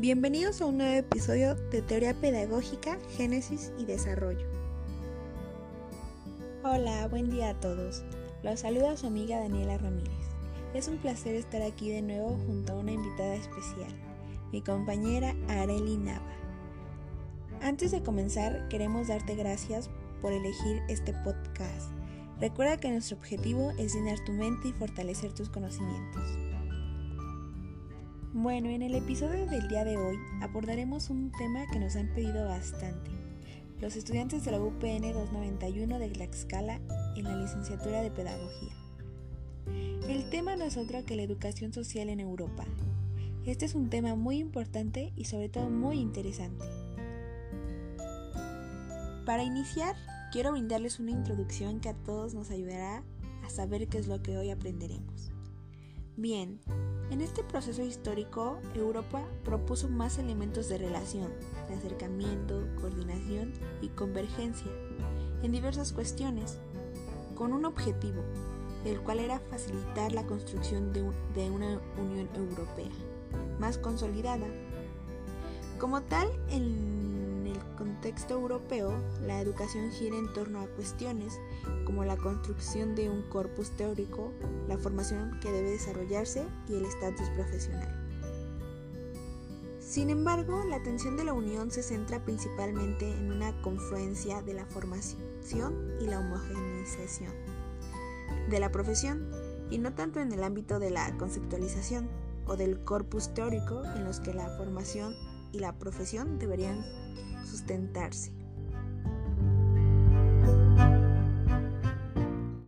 Bienvenidos a un nuevo episodio de Teoría Pedagógica, Génesis y Desarrollo. Hola, buen día a todos. Los saluda su amiga Daniela Ramírez. Es un placer estar aquí de nuevo junto a una invitada especial, mi compañera Areli Nava. Antes de comenzar, queremos darte gracias por elegir este podcast. Recuerda que nuestro objetivo es llenar tu mente y fortalecer tus conocimientos. Bueno, en el episodio del día de hoy abordaremos un tema que nos han pedido bastante. Los estudiantes de la UPN 291 de Tlaxcala en la licenciatura de Pedagogía. El tema no es otro que la educación social en Europa. Este es un tema muy importante y sobre todo muy interesante. Para iniciar, quiero brindarles una introducción que a todos nos ayudará a saber qué es lo que hoy aprenderemos. Bien, en este proceso histórico, Europa propuso más elementos de relación, de acercamiento, coordinación y convergencia en diversas cuestiones, con un objetivo, el cual era facilitar la construcción de, una Unión Europea más consolidada. Como tal, el contexto europeo, la educación gira en torno a cuestiones como la construcción de un corpus teórico, la formación que debe desarrollarse y el estatus profesional. Sin embargo, la atención de la Unión se centra principalmente en una confluencia de la formación y la homogeneización de la profesión y no tanto en el ámbito de la conceptualización o del corpus teórico en los que la formación y la profesión deberían sustentarse.